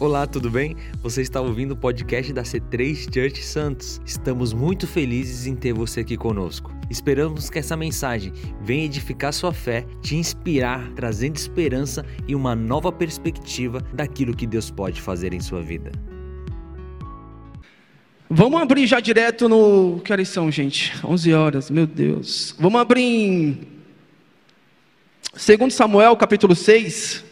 Olá, tudo bem? Você está ouvindo o podcast da C3 Church Santos. Estamos muito felizes em ter você aqui conosco. Esperamos que essa mensagem venha edificar sua fé, te inspirar, trazendo esperança e uma nova perspectiva daquilo que Deus pode fazer em sua vida. Vamos abrir já direto no. Que horas são, gente? 11 horas, meu Deus. Vamos abrir em. 2 Samuel, capítulo 6.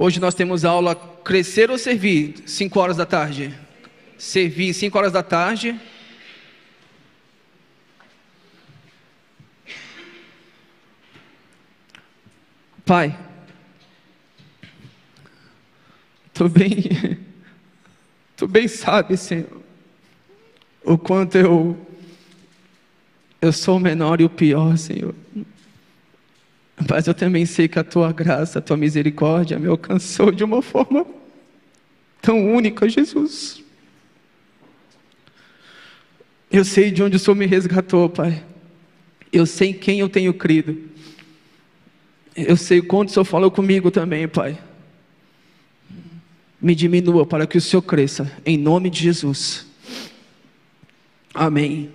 Hoje nós temos aula Crescer ou Servir, 5 horas da tarde. Servir, 5 horas da tarde. Pai, tu bem, tu bem sabe, Senhor, o quanto eu, eu sou o menor e o pior, Senhor. Mas eu também sei que a tua graça, a tua misericórdia me alcançou de uma forma tão única, Jesus. Eu sei de onde o Senhor me resgatou, Pai. Eu sei em quem eu tenho crido. Eu sei quanto o Senhor falou comigo também, Pai. Me diminua para que o Senhor cresça, em nome de Jesus. Amém.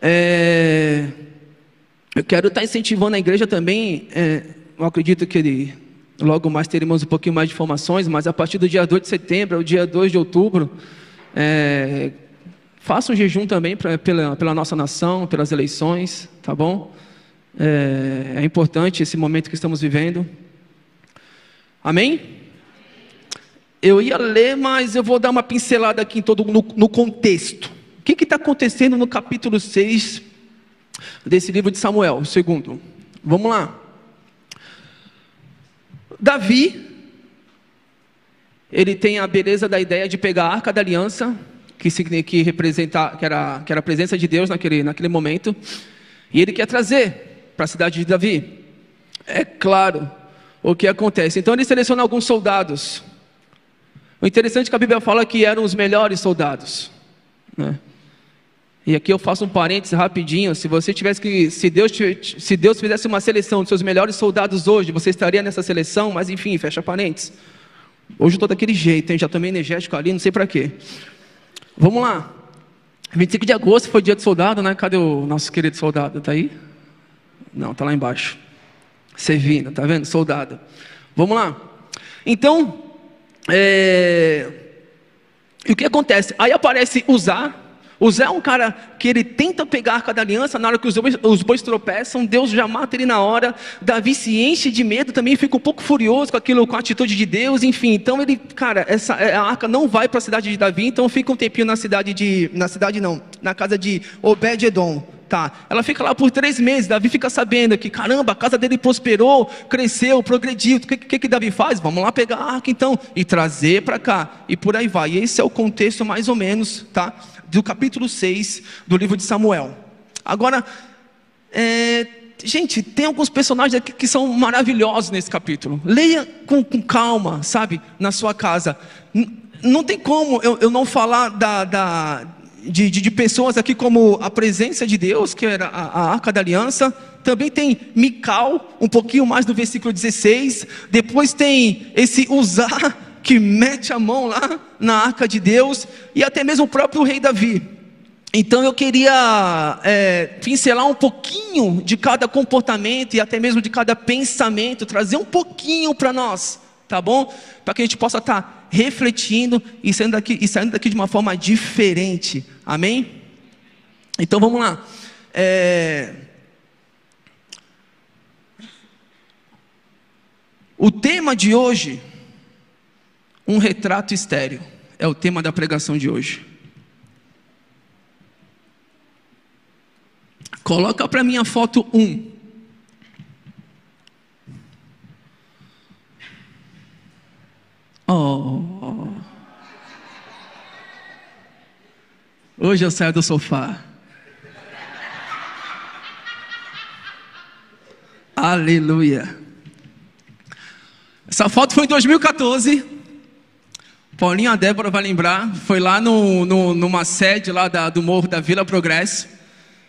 É... Eu quero estar incentivando a igreja também. É, eu acredito que ele, logo mais teremos um pouquinho mais de informações, mas a partir do dia 2 de setembro ao dia 2 de outubro, é, faça um jejum também pra, pela, pela nossa nação, pelas eleições, tá bom? É, é importante esse momento que estamos vivendo. Amém? Eu ia ler, mas eu vou dar uma pincelada aqui em todo no, no contexto. O que está acontecendo no capítulo 6 desse livro de Samuel, o segundo. Vamos lá. Davi, ele tem a beleza da ideia de pegar a arca da aliança, que, que, representa, que, era, que era a presença de Deus naquele, naquele momento, e ele quer trazer para a cidade de Davi. É claro o que acontece. Então ele seleciona alguns soldados. O interessante é que a Bíblia fala que eram os melhores soldados. Né? E aqui eu faço um parênteses rapidinho. Se você tivesse que, se Deus, se Deus fizesse uma seleção dos seus melhores soldados hoje, você estaria nessa seleção. Mas enfim, fecha parênteses. Hoje eu estou daquele jeito, hein? já tomei energético ali, não sei para quê. Vamos lá. 25 de agosto foi dia do soldado, né? Cadê o nosso querido soldado? Está aí? Não, está lá embaixo. Servindo, tá vendo? Soldado. Vamos lá. Então, é... o que acontece? Aí aparece usar o Zé é um cara que ele tenta pegar a arca da aliança, na hora que os bois, os bois tropeçam, Deus já mata ele na hora. Davi se enche de medo, também fica um pouco furioso com aquilo, com a atitude de Deus, enfim. Então ele, cara, essa, é, a arca não vai para a cidade de Davi, então fica um tempinho na cidade de. Na cidade não, na casa de Obed-Edom. Tá, ela fica lá por três meses. Davi fica sabendo que, caramba, a casa dele prosperou, cresceu, progrediu. O que, que, que Davi faz? Vamos lá pegar a arca então e trazer para cá. E por aí vai. E esse é o contexto mais ou menos, tá? Do capítulo 6 do livro de Samuel. Agora, é, gente, tem alguns personagens aqui que são maravilhosos nesse capítulo. Leia com, com calma, sabe, na sua casa. N não tem como eu, eu não falar da, da de, de, de, pessoas aqui como a presença de Deus, que era a, a arca da aliança. Também tem Mical, um pouquinho mais do versículo 16. Depois tem esse usar que mete a mão lá na arca de Deus, e até mesmo o próprio rei Davi. Então eu queria é, pincelar um pouquinho de cada comportamento e até mesmo de cada pensamento, trazer um pouquinho para nós, tá bom? Para que a gente possa estar tá refletindo e saindo, daqui, e saindo daqui de uma forma diferente, amém? Então vamos lá. É... O tema de hoje um retrato estéreo é o tema da pregação de hoje. Coloca para mim a foto 1. Um. Oh. Hoje eu saio do sofá. Aleluia. Essa foto foi em 2014. Paulinho a Débora vai lembrar. Foi lá no, no, numa sede lá da, do Morro da Vila Progresso.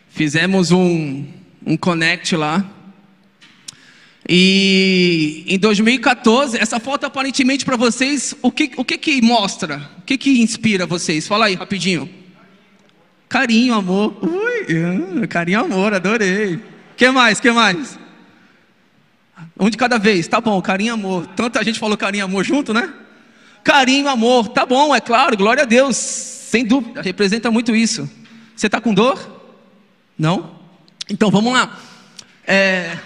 Fizemos um, um connect lá. E em 2014, essa foto aparentemente para vocês, o que, o que que mostra? O que que inspira vocês? Fala aí rapidinho. Carinho, amor. Ui, ah, carinho, amor, adorei. Que mais? Que mais? Um de cada vez, tá bom, carinho, amor. Tanta gente falou carinho, amor junto, né? Carinho, amor, tá bom, é claro, glória a Deus, sem dúvida, representa muito isso. Você está com dor? Não? Então vamos lá. É...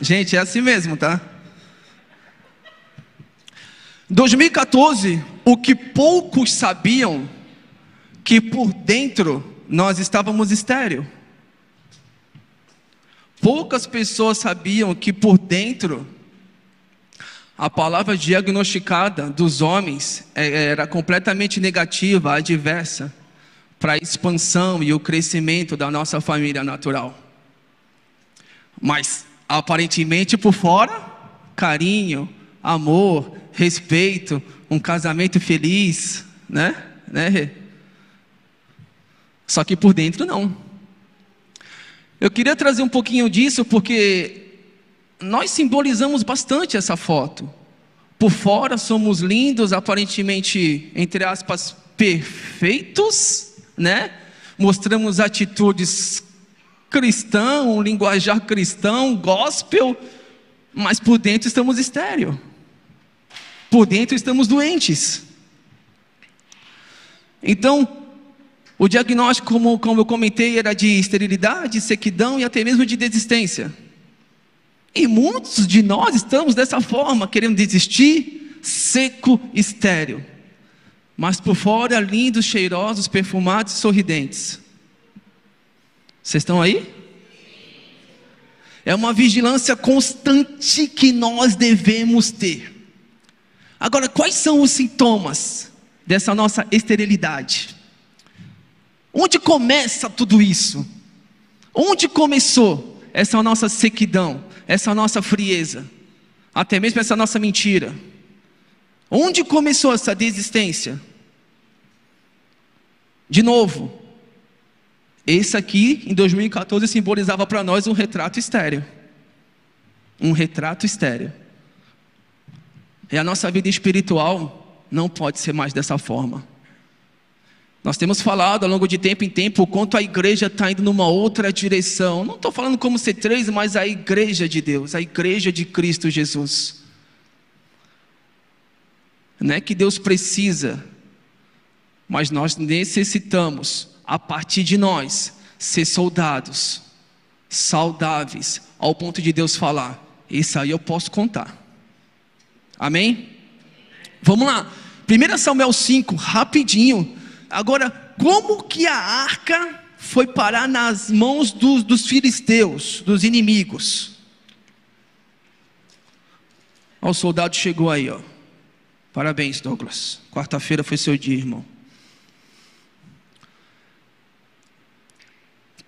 Gente, é assim mesmo, tá? 2014, o que poucos sabiam, que por dentro nós estávamos estéreo. Poucas pessoas sabiam que por dentro a palavra diagnosticada dos homens é, era completamente negativa, adversa para a expansão e o crescimento da nossa família natural. Mas aparentemente por fora, carinho, amor, respeito, um casamento feliz, né? né? Só que por dentro não. Eu queria trazer um pouquinho disso porque nós simbolizamos bastante essa foto. Por fora somos lindos, aparentemente, entre aspas, perfeitos, né? Mostramos atitudes cristão, um linguajar cristão, gospel, mas por dentro estamos estéreo. Por dentro estamos doentes. Então, o diagnóstico, como, como eu comentei, era de esterilidade, sequidão e até mesmo de desistência. E muitos de nós estamos dessa forma, querendo desistir, seco, estéreo. Mas por fora, lindos, cheirosos, perfumados e sorridentes. Vocês estão aí? É uma vigilância constante que nós devemos ter. Agora, quais são os sintomas dessa nossa esterilidade? Onde começa tudo isso? Onde começou essa nossa sequidão, essa nossa frieza, até mesmo essa nossa mentira? Onde começou essa desistência? De novo, esse aqui, em 2014, simbolizava para nós um retrato estéreo. Um retrato estéreo. E a nossa vida espiritual não pode ser mais dessa forma. Nós temos falado ao longo de tempo em tempo o quanto a igreja está indo numa outra direção. Não estou falando como C3, mas a igreja de Deus, a igreja de Cristo Jesus. Não é que Deus precisa, mas nós necessitamos a partir de nós, ser soldados, saudáveis, ao ponto de Deus falar: Isso aí eu posso contar. Amém? Vamos lá. 1 Samuel 5, rapidinho. Agora, como que a arca foi parar nas mãos dos, dos filisteus, dos inimigos? O soldado chegou aí, ó. Parabéns, Douglas. Quarta-feira foi seu dia, irmão.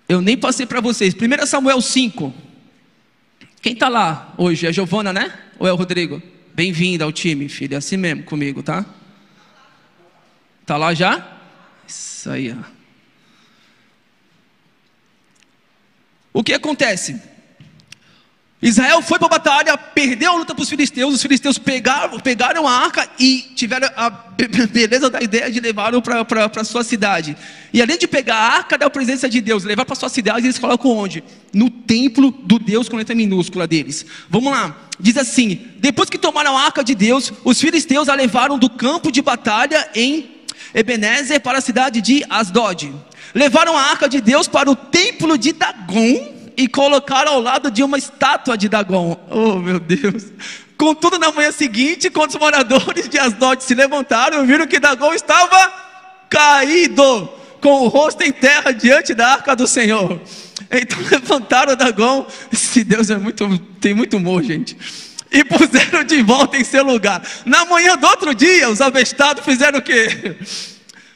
Eu nem passei para vocês. 1 Samuel 5. Quem está lá hoje? É Giovana, né? Ou é o Rodrigo? Bem-vindo ao time, filho. É assim mesmo comigo, tá? Tá lá já? Isso aí, ó. O que acontece? Israel foi para a batalha, perdeu a luta para os filisteus, os filisteus pegaram, pegaram a arca e tiveram a beleza da ideia de levar para a sua cidade. E além de pegar a arca da presença de Deus, levar para a sua cidade, eles colocam onde? No templo do Deus com letra minúscula deles. Vamos lá, diz assim: depois que tomaram a arca de Deus, os filisteus a levaram do campo de batalha em Ebenezer para a cidade de Asdod. Levaram a arca de Deus para o templo de Dagon e colocaram ao lado de uma estátua de Dagon. Oh, meu Deus. Contudo, na manhã seguinte, quando os moradores de Asdod se levantaram, viram que Dagon estava caído, com o rosto em terra diante da arca do Senhor. Então levantaram Dagon. Esse Deus é muito, tem muito humor, gente. E puseram de volta em seu lugar. Na manhã do outro dia, os avestados fizeram o quê?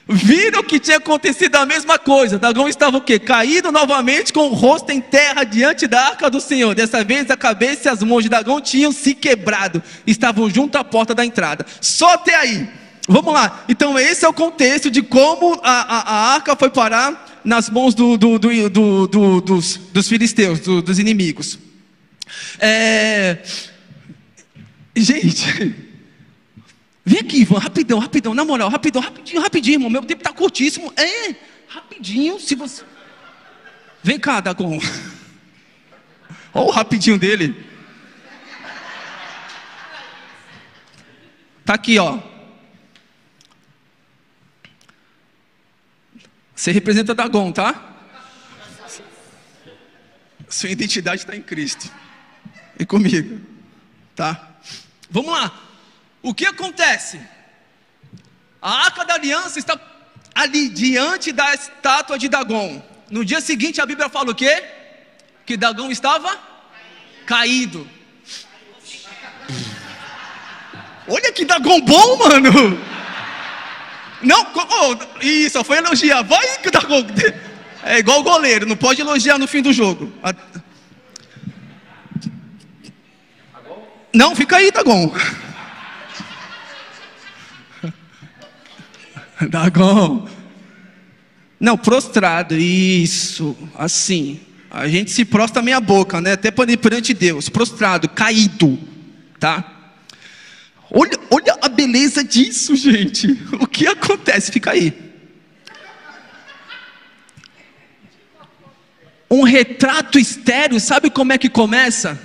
Viram que tinha acontecido a mesma coisa. Dagão estava o quê? Caído novamente com o rosto em terra diante da arca do Senhor. Dessa vez a cabeça e as mãos de Dagão tinham se quebrado. Estavam junto à porta da entrada. Só até aí. Vamos lá. Então esse é o contexto de como a, a, a arca foi parar nas mãos do, do, do, dos, dos, filisteus, dos inimigos. É... Gente, Vem aqui, Ivan, rapidão, rapidão, na moral, rapidão, rapidinho, rapidinho, irmão. Meu tempo está curtíssimo. É, rapidinho, se você. Vem cá, Dagon. Olha o rapidinho dele. Tá aqui, ó. Você representa Dagon, tá? Sua identidade está em Cristo. E comigo. Tá? Vamos lá. O que acontece? A arca da aliança está ali diante da estátua de Dagon. No dia seguinte a Bíblia fala o quê? Que Dagon estava caído. Olha que Dagon bom, mano. Não, oh, isso, foi elogiar. Vai que Dagon. É igual o goleiro, não pode elogiar no fim do jogo. Não, fica aí, Dagon. Dagon. Não, prostrado, isso, assim. A gente se prostra meia boca, né? Até perante Deus, prostrado, caído, tá? Olha, olha a beleza disso, gente. O que acontece? Fica aí. Um retrato estéreo, sabe como é que começa?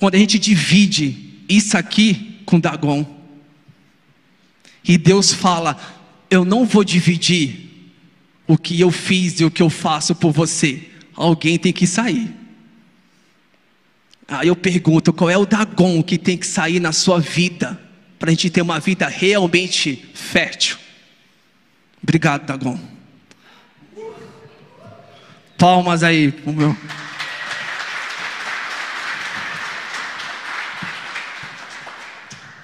Quando a gente divide isso aqui com Dagon. E Deus fala: Eu não vou dividir o que eu fiz e o que eu faço por você. Alguém tem que sair. Aí eu pergunto: qual é o Dagon que tem que sair na sua vida para a gente ter uma vida realmente fértil? Obrigado, Dagon. Palmas aí meu.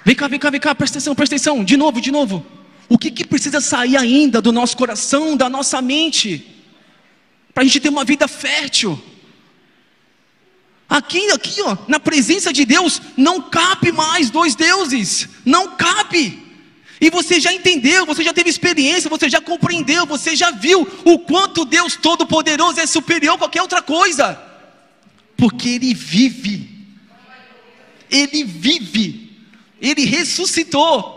Vem cá, vem cá, vem cá, presta atenção, presta atenção. De novo, de novo. O que, que precisa sair ainda do nosso coração, da nossa mente, para a gente ter uma vida fértil? Aqui, aqui, ó, na presença de Deus, não cabe mais dois deuses, não cabe. E você já entendeu, você já teve experiência, você já compreendeu, você já viu o quanto Deus Todo-Poderoso é superior a qualquer outra coisa, porque Ele vive, Ele vive. Ele ressuscitou.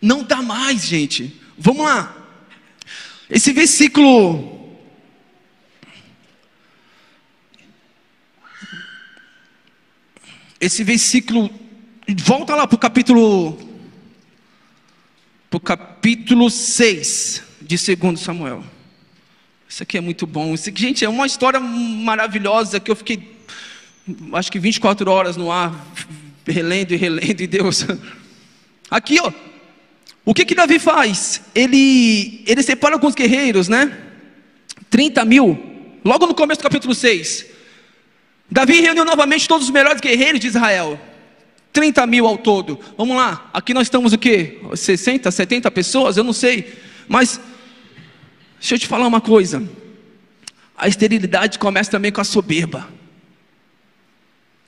Não dá mais, gente. Vamos lá. Esse versículo. Esse versículo. Volta lá para o capítulo. Para o capítulo 6 de 2 Samuel. Isso aqui é muito bom. Isso aqui, gente, é uma história maravilhosa que eu fiquei, acho que 24 horas no ar relendo e relendo, e Deus. Aqui, ó. O que que Davi faz? Ele, ele separa alguns guerreiros, né? 30 mil. Logo no começo do capítulo 6. Davi reuniu novamente todos os melhores guerreiros de Israel. 30 mil ao todo. Vamos lá. Aqui nós estamos o quê? 60, 70 pessoas? Eu não sei. Mas, deixa eu te falar uma coisa. A esterilidade começa também com a soberba.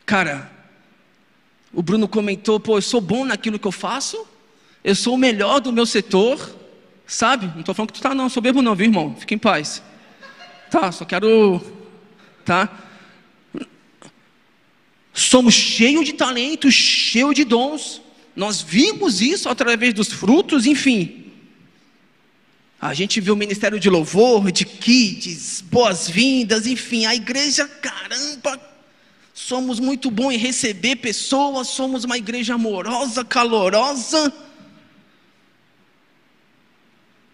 Cara, o Bruno comentou: pô, eu sou bom naquilo que eu faço, eu sou o melhor do meu setor, sabe? Não estou falando que tu tá, não, soberbo não, viu, irmão? Fica em paz. Tá, só quero. Tá? Somos cheios de talentos, cheios de dons. Nós vimos isso através dos frutos, enfim. A gente viu o ministério de louvor, de kids, boas-vindas, enfim. A igreja, caramba, somos muito bons em receber pessoas, somos uma igreja amorosa, calorosa.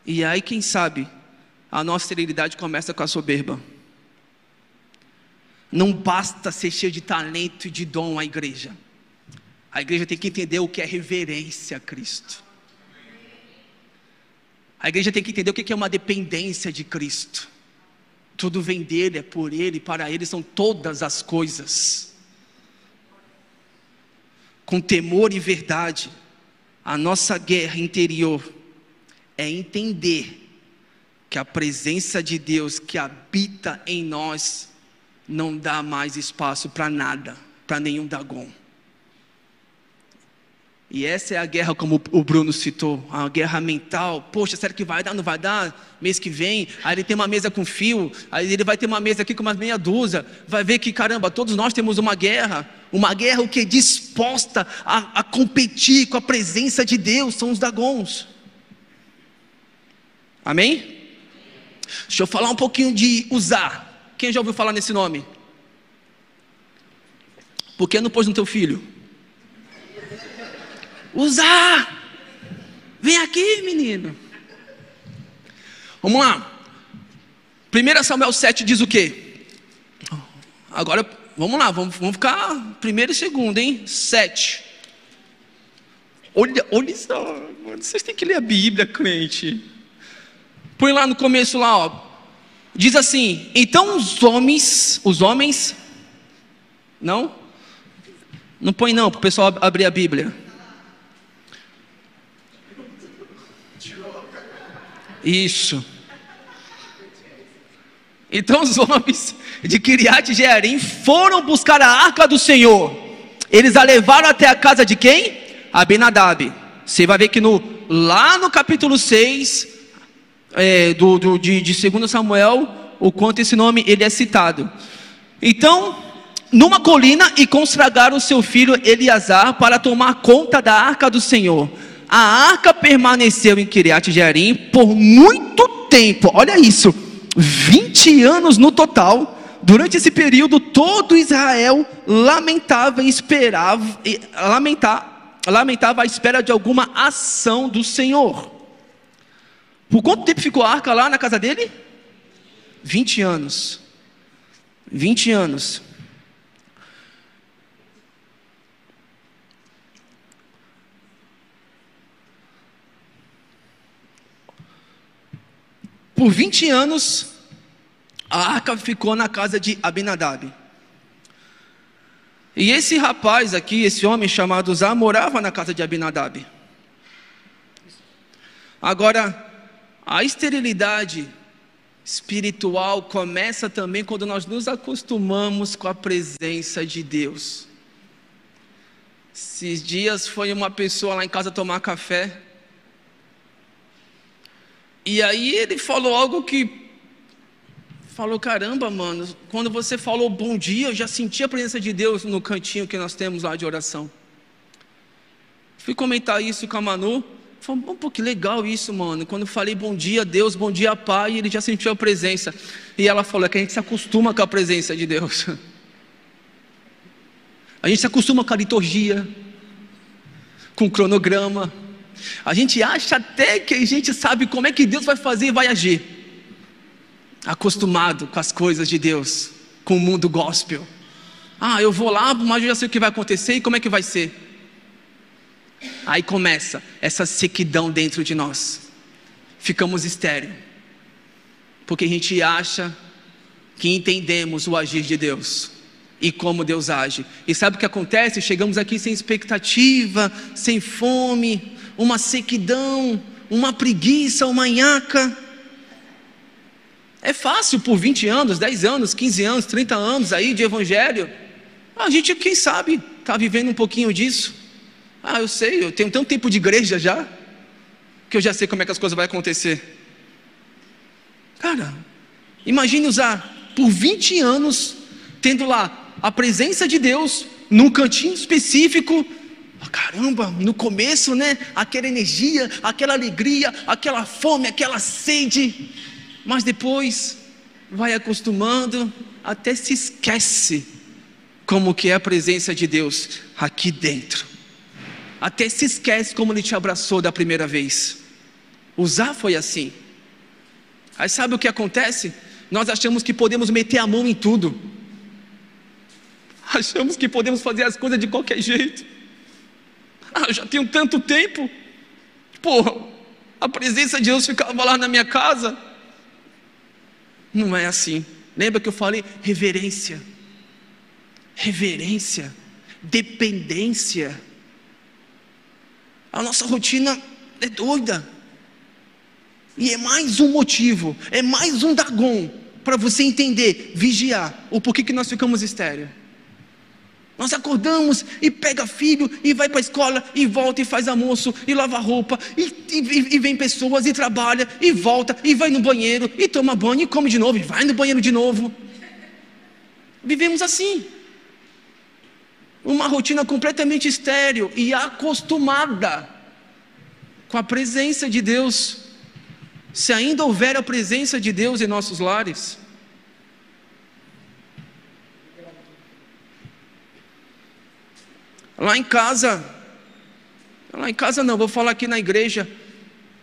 E aí, quem sabe, a nossa esterilidade começa com a soberba. Não basta ser cheio de talento e de dom a igreja. A igreja tem que entender o que é reverência a Cristo. A igreja tem que entender o que é uma dependência de Cristo. Tudo vem dele, é por ele, para ele são todas as coisas. Com temor e verdade, a nossa guerra interior é entender que a presença de Deus que habita em nós não dá mais espaço para nada, para nenhum Dagon. E essa é a guerra, como o Bruno citou, a guerra mental. Poxa, será que vai dar? Não vai dar? Mês que vem, aí ele tem uma mesa com fio, aí ele vai ter uma mesa aqui com umas meia dúzia. Vai ver que, caramba, todos nós temos uma guerra. Uma guerra o que? Disposta a, a competir com a presença de Deus, são os dagons. Amém? Deixa eu falar um pouquinho de usar. Quem já ouviu falar nesse nome? Por que não pôs no teu filho? Usar! Vem aqui, menino. Vamos lá. 1 Samuel 7 diz o quê? Agora, vamos lá, vamos, vamos ficar primeiro e segundo, hein? 7. Olha, olha só, vocês têm que ler a Bíblia, crente. Põe lá no começo lá, ó. Diz assim: Então os homens, os homens, não? Não põe não, para o pessoal abrir a Bíblia. Isso. Então os homens de Kiriat Jearim foram buscar a arca do Senhor. Eles a levaram até a casa de quem? Abinadab. Você vai ver que no, lá no capítulo 6 é, do, do, de, de 2 Samuel, o quanto esse nome ele é citado. Então, numa colina e consagraram seu filho Eleazar para tomar conta da arca do Senhor a arca permaneceu em Kiriat Jearim por muito tempo. Olha isso, 20 anos no total. Durante esse período, todo Israel lamentava e esperava, lamentava, lamentava a espera de alguma ação do Senhor. Por quanto tempo ficou a arca lá na casa dele? 20 anos. 20 anos. Por 20 anos, a arca ficou na casa de Abinadab. E esse rapaz aqui, esse homem chamado Zá, morava na casa de Abinadab. Agora, a esterilidade espiritual começa também quando nós nos acostumamos com a presença de Deus. Esses dias foi uma pessoa lá em casa tomar café. E aí ele falou algo que falou: caramba, mano, quando você falou bom dia, eu já senti a presença de Deus no cantinho que nós temos lá de oração. Fui comentar isso com a Manu. Falei, pô, que legal isso, mano. Quando falei bom dia, Deus, bom dia, Pai, ele já sentiu a presença. E ela falou: é que a gente se acostuma com a presença de Deus. A gente se acostuma com a liturgia, com o cronograma, a gente acha até que a gente sabe como é que Deus vai fazer e vai agir. Acostumado com as coisas de Deus, com o mundo gospel. Ah, eu vou lá, mas eu já sei o que vai acontecer e como é que vai ser. Aí começa essa sequidão dentro de nós. Ficamos estéreis. Porque a gente acha que entendemos o agir de Deus e como Deus age. E sabe o que acontece? Chegamos aqui sem expectativa, sem fome, uma sequidão, uma preguiça, uma nhaca. É fácil por 20 anos, 10 anos, 15 anos, 30 anos aí de evangelho. A gente, quem sabe, está vivendo um pouquinho disso. Ah, eu sei, eu tenho tanto tempo de igreja já, que eu já sei como é que as coisas vão acontecer. Cara, imagine usar por 20 anos, tendo lá a presença de Deus, num cantinho específico, caramba, no começo, né? Aquela energia, aquela alegria, aquela fome, aquela sede, mas depois vai acostumando, até se esquece como que é a presença de Deus aqui dentro. Até se esquece como ele te abraçou da primeira vez. Usar foi assim. Aí sabe o que acontece? Nós achamos que podemos meter a mão em tudo. Achamos que podemos fazer as coisas de qualquer jeito. Ah, eu já tenho tanto tempo. Porra, a presença de Deus ficava lá na minha casa. Não é assim. Lembra que eu falei reverência? Reverência, dependência. A nossa rotina é doida. E é mais um motivo, é mais um Dagon para você entender, vigiar o porquê que nós ficamos estéreo. Nós acordamos e pega filho e vai para a escola e volta e faz almoço e lava roupa e, e, e, vem pessoas e trabalha e volta e vai no banheiro e toma banho e come de novo e vai no banheiro de novo. Vivemos assim. Uma rotina completamente estéril e acostumada com a presença de Deus se ainda houver a presença de Deus em nossos lares. Lá em casa, lá em casa não, vou falar aqui na igreja,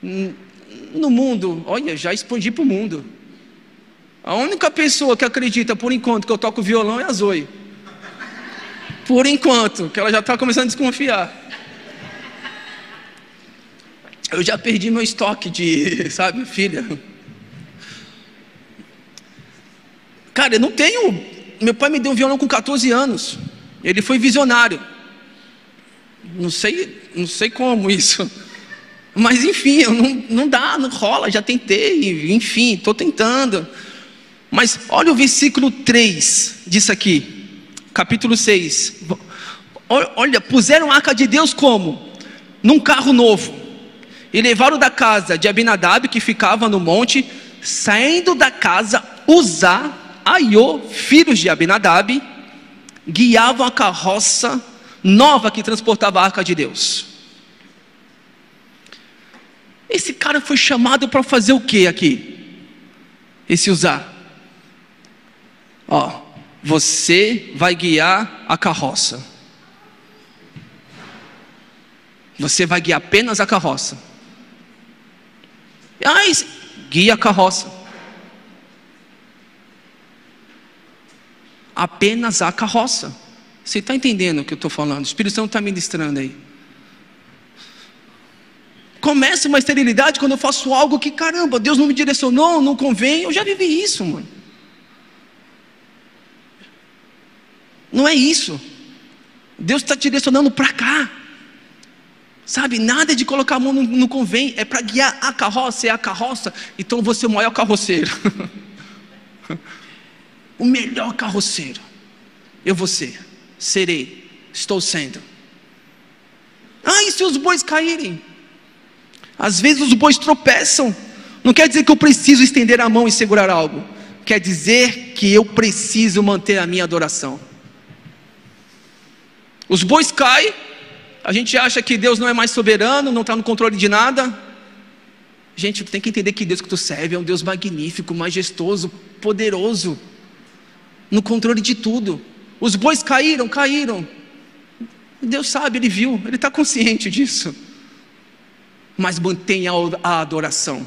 no mundo, olha, já expandi para o mundo. A única pessoa que acredita por enquanto que eu toco violão é a Zoe. Por enquanto, que ela já está começando a desconfiar. Eu já perdi meu estoque de, sabe, filha. Cara, eu não tenho. Meu pai me deu um violão com 14 anos. Ele foi visionário. Não sei, não sei como isso. Mas enfim, não, não dá, não rola, já tentei, enfim, estou tentando. Mas olha o versículo 3 disso aqui, capítulo 6. Olha, puseram a arca de Deus como? Num carro novo e levaram da casa de Abinadab, que ficava no monte, saindo da casa, Uzá, Aiô, filhos de Abinadab, guiavam a carroça nova que transportava a arca de Deus. Esse cara foi chamado para fazer o que aqui? Esse Uzá. Ó, você vai guiar a carroça. Você vai guiar apenas a carroça. Ah, guia a carroça. Apenas a carroça. Você está entendendo o que eu estou falando? O Espírito Santo está ministrando aí. Começa uma esterilidade quando eu faço algo que, caramba, Deus não me direcionou, não convém. Eu já vivi isso, mano. Não é isso. Deus está te direcionando para cá. Sabe, nada de colocar a mão no, no convém, é para guiar a carroça, é a carroça, então você é o maior carroceiro. o melhor carroceiro. Eu vou ser, serei, estou sendo. Ah, e se os bois caírem? Às vezes os bois tropeçam. Não quer dizer que eu preciso estender a mão e segurar algo. Quer dizer que eu preciso manter a minha adoração. Os bois caem, a gente acha que Deus não é mais soberano, não está no controle de nada. Gente, tem que entender que Deus que tu serve é um Deus magnífico, majestoso, poderoso, no controle de tudo. Os bois caíram, caíram. Deus sabe, Ele viu, Ele está consciente disso. Mas mantenha a adoração,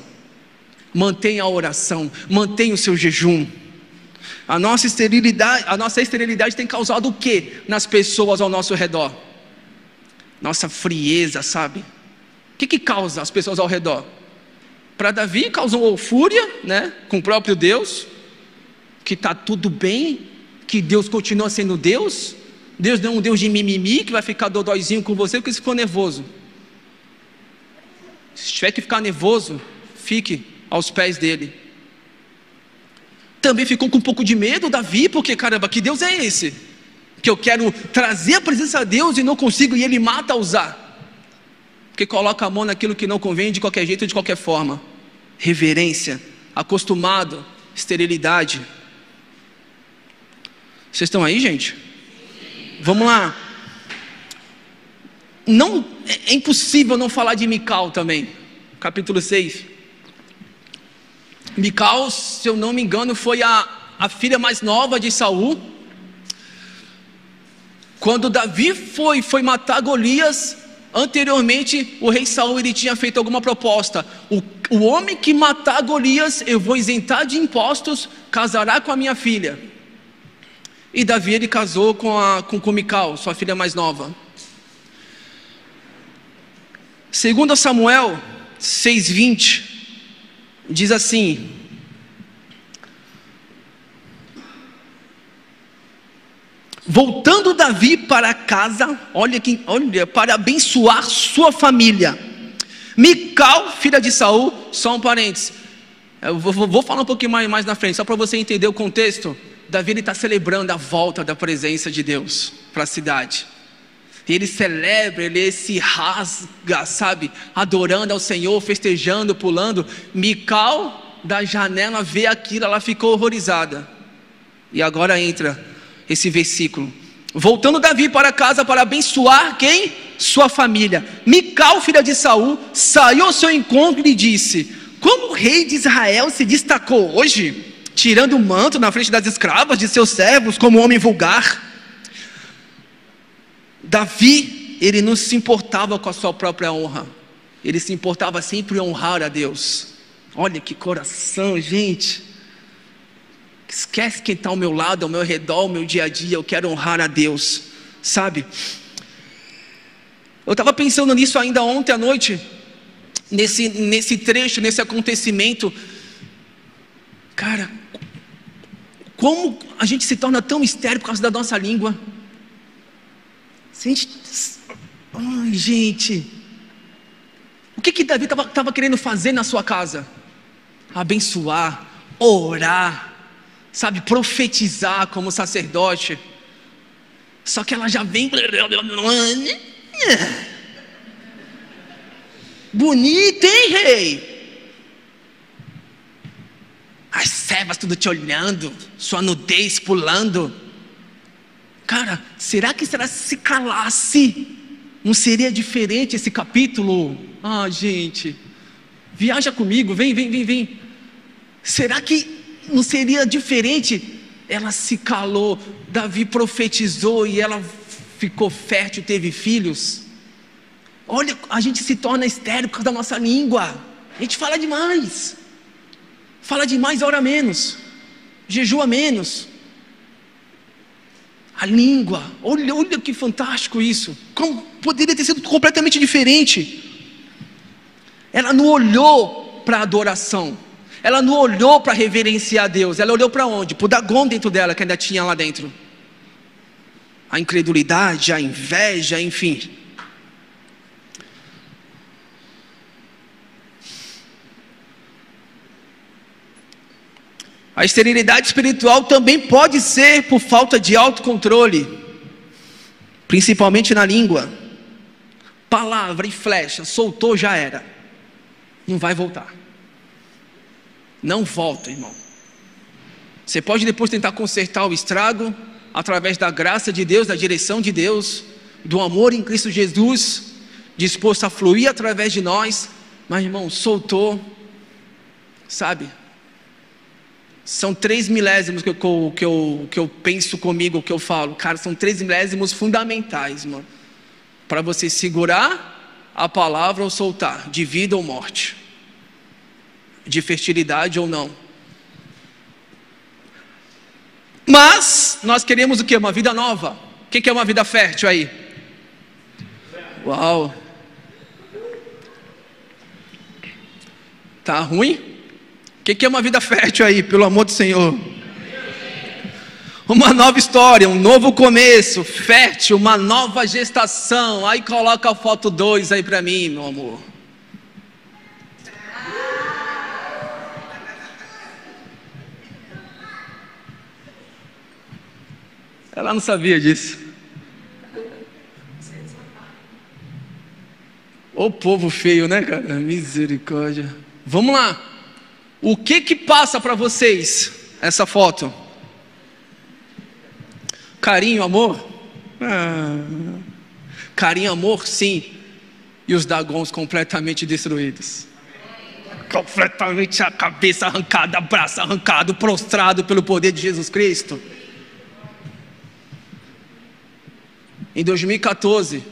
mantenha a oração, mantenha o seu jejum. A nossa esterilidade, a nossa esterilidade tem causado o que nas pessoas ao nosso redor? nossa frieza, sabe? O que, que causa as pessoas ao redor? Para Davi causou fúria, né, com o próprio Deus, que está tudo bem, que Deus continua sendo Deus. Deus não é um Deus de mimimi que vai ficar dodóizinho com você porque você ficou nervoso. Se tiver que ficar nervoso, fique aos pés dele. Também ficou com um pouco de medo, Davi, porque caramba, que Deus é esse? que eu quero trazer a presença de Deus e não consigo, e Ele mata usar. Porque coloca a mão naquilo que não convém de qualquer jeito, de qualquer forma. Reverência, acostumado, esterilidade. Vocês estão aí, gente? Vamos lá. Não é impossível não falar de Mical também. Capítulo 6. Mical, se eu não me engano, foi a, a filha mais nova de Saul quando Davi foi, foi matar Golias, anteriormente o rei Saul ele tinha feito alguma proposta. O, o homem que matar Golias, eu vou isentar de impostos, casará com a minha filha. E Davi ele casou com, a, com, com Mical, sua filha mais nova. Segundo Samuel 6:20 diz assim: Voltando Davi para casa, olha, que, olha, para abençoar sua família, Mical, filha de Saul, só um parênteses. Eu vou, vou falar um pouquinho mais, mais na frente, só para você entender o contexto. Davi está celebrando a volta da presença de Deus para a cidade. E ele celebra, ele se rasga, sabe? Adorando ao Senhor, festejando, pulando. Mical, da janela, vê aquilo, ela ficou horrorizada. E agora entra esse versículo. Voltando Davi para casa para abençoar quem? Sua família. Mical, filha de Saul, saiu ao seu encontro e lhe disse: Como o rei de Israel se destacou hoje, tirando o manto na frente das escravas de seus servos, como homem vulgar. Davi, ele não se importava com a sua própria honra, ele se importava sempre em honrar a Deus. Olha que coração, gente. Esquece quem está ao meu lado, ao meu redor, ao meu dia a dia. Eu quero honrar a Deus, sabe? Eu estava pensando nisso ainda ontem à noite, nesse, nesse trecho, nesse acontecimento. Cara, como a gente se torna tão estéril por causa da nossa língua? Gente, ai, gente, o que que Davi estava querendo fazer na sua casa? Abençoar, orar, sabe, profetizar como sacerdote. Só que ela já vem. Bonita, hein, rei? As servas tudo te olhando, sua nudez pulando. Cara, será que será se calasse? Não seria diferente esse capítulo? Ah, gente, viaja comigo, vem, vem, vem, vem. Será que não seria diferente? Ela se calou, Davi profetizou e ela ficou fértil, teve filhos. Olha, a gente se torna estéril por causa da nossa língua. A gente fala demais. Fala demais, ora menos. Jejua menos. A língua, olha, olha que fantástico isso. Como poderia ter sido completamente diferente. Ela não olhou para a adoração. Ela não olhou para reverenciar a Deus, ela olhou para onde? Para o Dagon dentro dela, que ainda tinha lá dentro. A incredulidade, a inveja, enfim. A esterilidade espiritual também pode ser por falta de autocontrole, principalmente na língua. Palavra e flecha, soltou já era, não vai voltar. Não volta, irmão. Você pode depois tentar consertar o estrago através da graça de Deus, da direção de Deus, do amor em Cristo Jesus, disposto a fluir através de nós, mas irmão, soltou, sabe? São três milésimos que eu, que, eu, que eu penso comigo, que eu falo, cara, são três milésimos fundamentais, mano, para você segurar a palavra ou soltar, de vida ou morte de fertilidade ou não. Mas nós queremos o que? Uma vida nova. O que é uma vida fértil aí? Uau! Tá ruim? O que é uma vida fértil aí, pelo amor do Senhor? Uma nova história, um novo começo, fértil, uma nova gestação. Aí coloca a foto 2 aí para mim, meu amor. Ela não sabia disso. O povo feio, né, cara? Misericórdia. Vamos lá. O que que passa para vocês essa foto? Carinho, amor? Ah. Carinho, amor, sim. E os dagons completamente destruídos. Completamente a cabeça arrancada, braço arrancado, prostrado pelo poder de Jesus Cristo. Em 2014,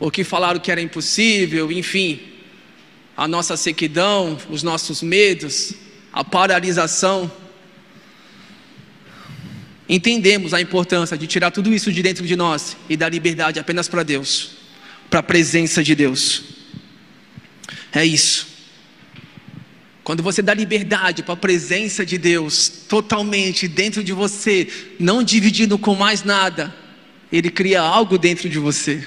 o que falaram que era impossível, enfim, a nossa sequidão, os nossos medos, a paralisação. Entendemos a importância de tirar tudo isso de dentro de nós e dar liberdade apenas para Deus, para a presença de Deus. É isso. Quando você dá liberdade para a presença de Deus totalmente dentro de você, não dividindo com mais nada, ele cria algo dentro de você.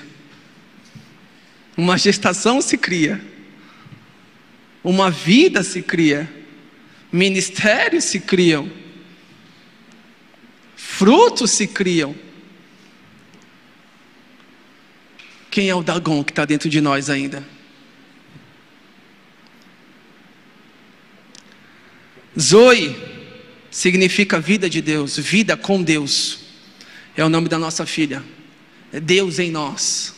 Uma gestação se cria, uma vida se cria, ministérios se criam, frutos se criam. Quem é o Dagon que está dentro de nós ainda? Zoe significa vida de Deus, vida com Deus. É o nome da nossa filha. É Deus em nós.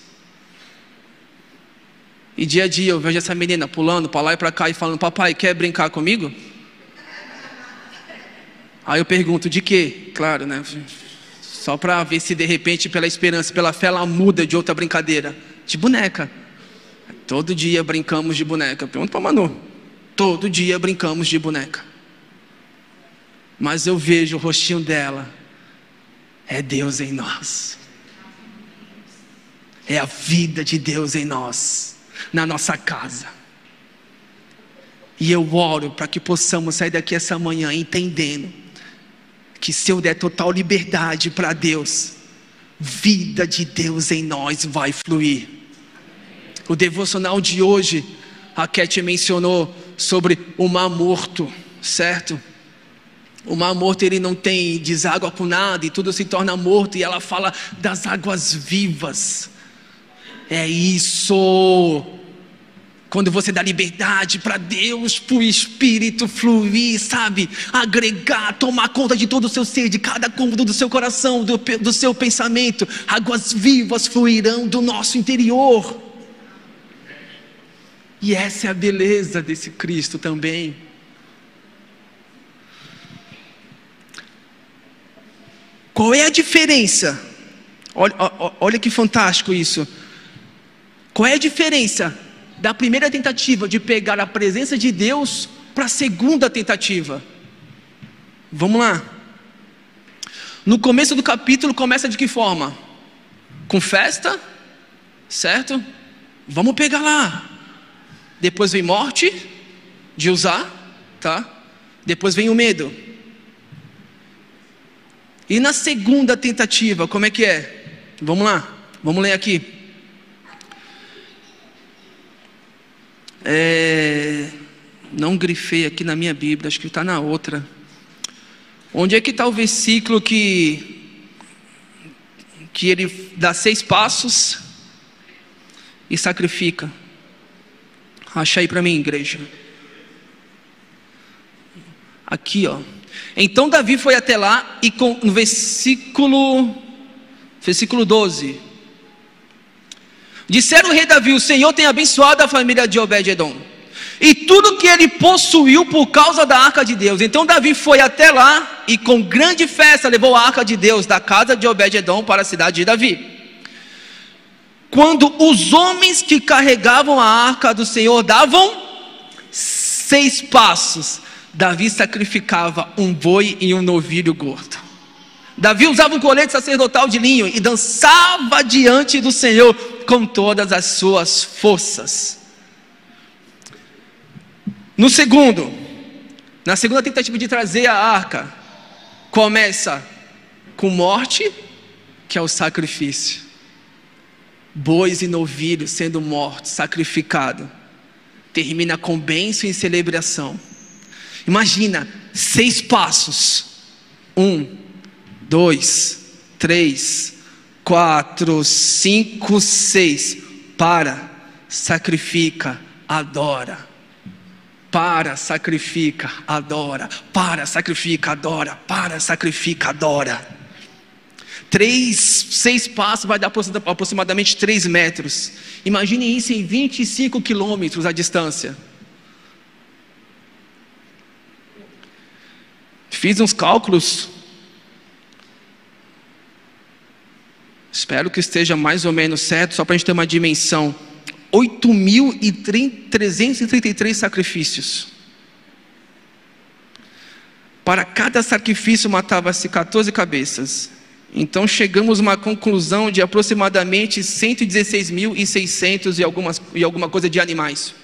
E dia a dia eu vejo essa menina pulando para lá e para cá e falando: Papai, quer brincar comigo? Aí eu pergunto: De quê? Claro, né? Só para ver se de repente, pela esperança, pela fé, ela muda de outra brincadeira. De boneca. Todo dia brincamos de boneca. Pergunta para Manu. Todo dia brincamos de boneca mas eu vejo o rostinho dela. É Deus em nós. É a vida de Deus em nós, na nossa casa. E eu oro para que possamos sair daqui essa manhã entendendo que se eu der total liberdade para Deus, vida de Deus em nós vai fluir. O devocional de hoje, a Cat mencionou sobre o mar morto, certo? O mar morto ele não tem deságua com nada e tudo se torna morto e ela fala das águas vivas. É isso. Quando você dá liberdade para Deus, para o Espírito fluir, sabe? Agregar, tomar conta de todo o seu ser, de cada cômodo do seu coração, do, do seu pensamento. Águas vivas fluirão do nosso interior. E essa é a beleza desse Cristo também. Qual é a diferença? Olha, olha que fantástico isso. Qual é a diferença da primeira tentativa de pegar a presença de Deus para a segunda tentativa? Vamos lá. No começo do capítulo começa de que forma? Com festa, certo? Vamos pegar lá. Depois vem morte, de usar, tá? Depois vem o medo. E na segunda tentativa, como é que é? Vamos lá, vamos ler aqui. É, não grifei aqui na minha Bíblia, acho que está na outra. Onde é que está o versículo que que ele dá seis passos e sacrifica? Acha aí para mim, igreja. Aqui, ó. Então Davi foi até lá e com, no versículo, versículo 12. Disseram o rei Davi: O Senhor tem abençoado a família de Obed-Edom. E tudo que ele possuiu por causa da arca de Deus. Então Davi foi até lá e com grande festa levou a arca de Deus da casa de Obed-Edom para a cidade de Davi. Quando os homens que carregavam a arca do Senhor davam seis passos, Davi sacrificava um boi e um novilho gordo. Davi usava um colete sacerdotal de linho e dançava diante do Senhor com todas as suas forças. No segundo, na segunda tentativa de trazer a arca, começa com morte, que é o sacrifício. Bois e novilhos sendo mortos, sacrificado. Termina com bênção e celebração. Imagina, seis passos. Um, dois, três, quatro, cinco, seis. Para, sacrifica, adora. Para, sacrifica, adora. Para, sacrifica, adora. Para, sacrifica, adora. Três, seis passos vai dar aproximadamente três metros. Imagine isso em 25 quilômetros a distância. Fiz uns cálculos. Espero que esteja mais ou menos certo, só para a gente ter uma dimensão. 8.333 sacrifícios. Para cada sacrifício matava-se 14 cabeças. Então chegamos a uma conclusão de aproximadamente 116.600 e, algumas, e alguma coisa de animais.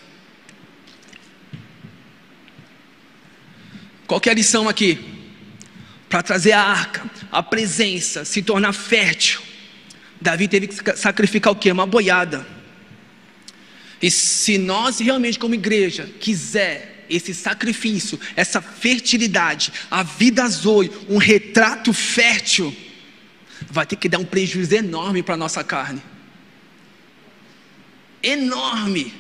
Qual é a lição aqui? Para trazer a arca, a presença, se tornar fértil, Davi teve que sacrificar o que? Uma boiada. E se nós realmente, como igreja, quiser esse sacrifício, essa fertilidade, a vida zoe, um retrato fértil, vai ter que dar um prejuízo enorme para a nossa carne. Enorme.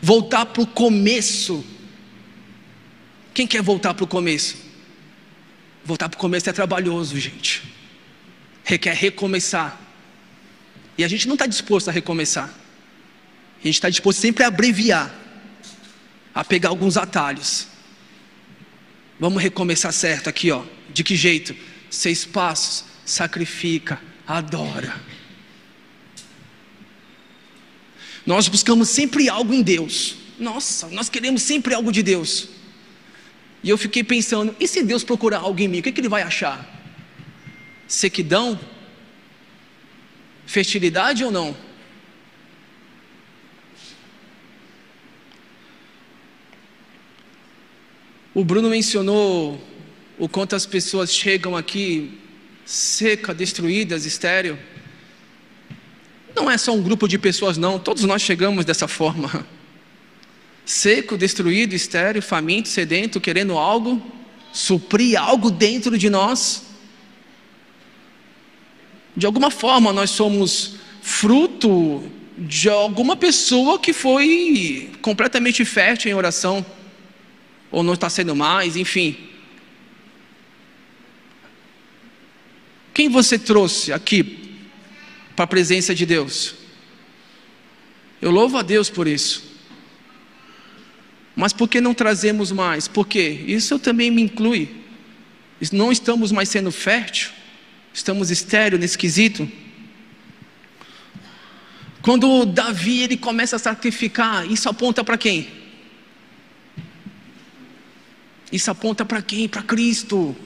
Voltar para o começo. Quem quer voltar para o começo? Voltar para o começo é trabalhoso, gente. Requer recomeçar. E a gente não está disposto a recomeçar. A gente está disposto sempre a abreviar, a pegar alguns atalhos. Vamos recomeçar certo aqui, ó. De que jeito? Seis passos, sacrifica, adora. Nós buscamos sempre algo em Deus. Nossa, nós queremos sempre algo de Deus. E eu fiquei pensando: e se Deus procurar algo em mim, o que, que ele vai achar? Sequidão? Fertilidade ou não? O Bruno mencionou o quanto as pessoas chegam aqui seca, destruídas, estéreo. Não é só um grupo de pessoas, não. Todos nós chegamos dessa forma. Seco, destruído, estéreo, faminto, sedento, querendo algo, suprir algo dentro de nós. De alguma forma nós somos fruto de alguma pessoa que foi completamente fértil em oração, ou não está sendo mais, enfim. Quem você trouxe aqui para a presença de Deus? Eu louvo a Deus por isso. Mas por que não trazemos mais? Por quê? Isso também me inclui. Não estamos mais sendo fértil. Estamos estéreo nesse quesito. Quando Davi ele começa a sacrificar, isso aponta para quem? Isso aponta para quem? Para Cristo.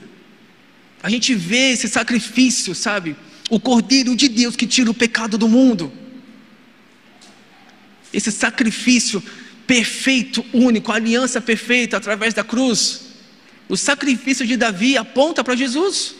A gente vê esse sacrifício, sabe? O Cordeiro de Deus que tira o pecado do mundo. Esse sacrifício perfeito, único, aliança perfeita através da cruz. O sacrifício de Davi aponta para Jesus.